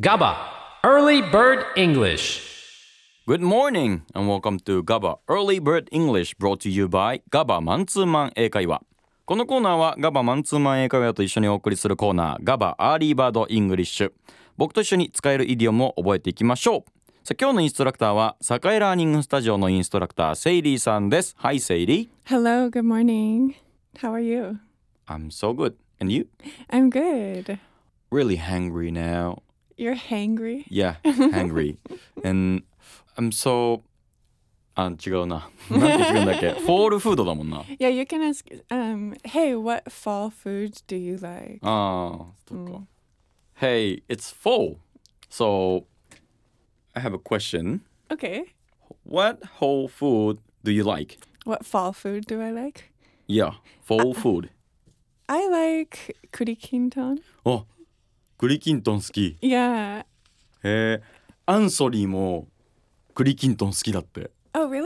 GABA Early Bird English Good morning and welcome to GABA Early Bird English brought to you by GABA マンツーマン英会話このコーナーは GABA マンツーマン英会話と一緒にお送りするコーナー GABA アーリーバードイングリッシュ僕と一緒に使えるイディオムを覚えていきましょうさあ今日のインストラクターは栄ラーニングスタジオのインストラクターセイリーさんです Hi セイリー Hello, good morning. How are you? I'm so good and you? I'm good. Really hungry now You're hangry? Yeah, hungry. And I'm so あ違うな。なんて聞くんだっけフォールフードだもんな。 Yeah, you can ask, um, hey, what fall foods do you like? ああ、そっか。Hey, it's fall. So, I have a question. Okay. What whole food do you like? What fall food do I like? Yeah, fall food. I like kurikinton. あ、栗きんとん好き。Yeah. へえ、アンソリーも栗きんとん好きだって。Oh, really?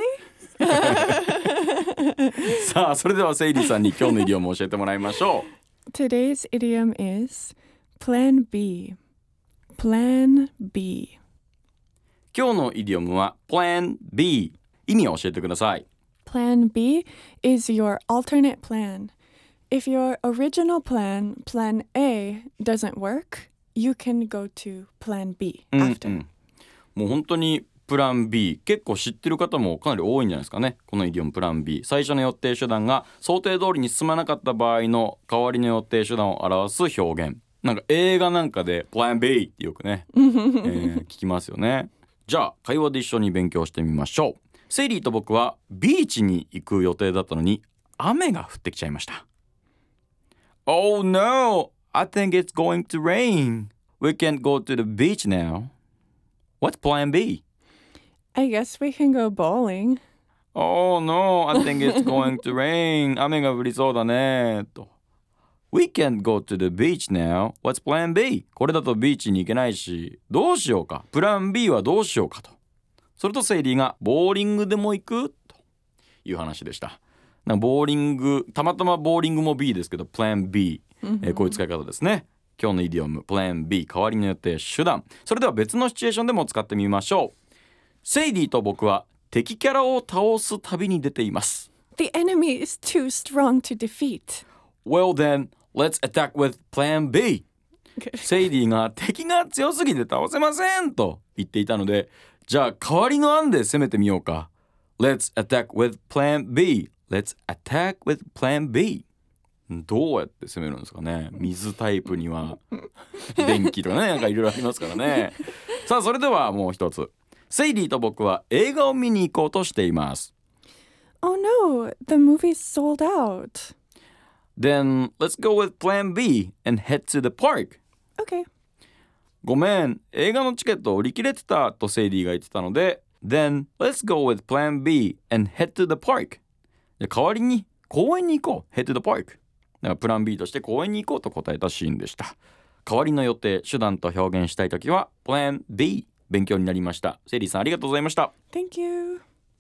さあ、それではセイリーさんに今日のイディオムを教えてもらいましょう。Today's idiom is Plan B. Plan B. 今日のイディオムは Plan B 意味を教えてください Plan B is your alternate plan. If your original plan, Plan A, doesn't work, you can go to Plan B うん after. うん。もう本当にプラン B 結構知ってる方もかなり多いんじゃないですかね。このイディオムプラン B 最初の予定手段が想定通りに進まなかった場合の代わりの予定手段を表す表現。なんか映画なんかでプラン B ってよくね、えー聞きますよね。じゃあ会話で一緒に勉強してみましょう。セイリーと僕はビーチに行く予定だったのに雨が降ってきちゃいました Oh no! I think it's going to rain. We can't go to the beach now. What's plan B? I guess we can go bowling. Oh no, I think it's going to rain. 雨が降りそうだね。と。We can't go to the beach now. What's plan B? これだとビーチに行けないし、どうしようか。プラン B はどうしようかと。それとセイリーがボーリングでも行くという話でした。なんかボーリング、たまたまボーリングも B ですけど、プラン B、えーこういう使い方ですね。今日のイディオム、プラン B、代わりの予定、手段。それでは別のシチュエーションでも使ってみましょう。セイリーと僕は敵キャラを倒す旅に出ています。The enemy is too strong to defeat. Well then, let's attack with plan B. セイリーが敵が強すぎて倒せませんと言っていたので、じゃあ代わりの案で攻めてみようか。Let's attack with plan B. Let's attack with plan B. どうやって攻めるんですかね水タイプには電気とかねなんかいろいろありますからねさあそれではもう一つセイリーと僕は映画を見に行こうとしています Oh no, the movie's sold out. Then let's go with plan B and head to the park. Okay. ごめん、映画のチケット売り切れてたとセイリーが言ってたので、Then let's go with plan B and head to the park. じゃ代わりに公園に行こう。head to the park. だからプラン B として公園に行こうと答えたシーンでした。代わりの予定、手段と表現したいときは plan B。勉強になりました。セリーさんありがとうございました。Thank you.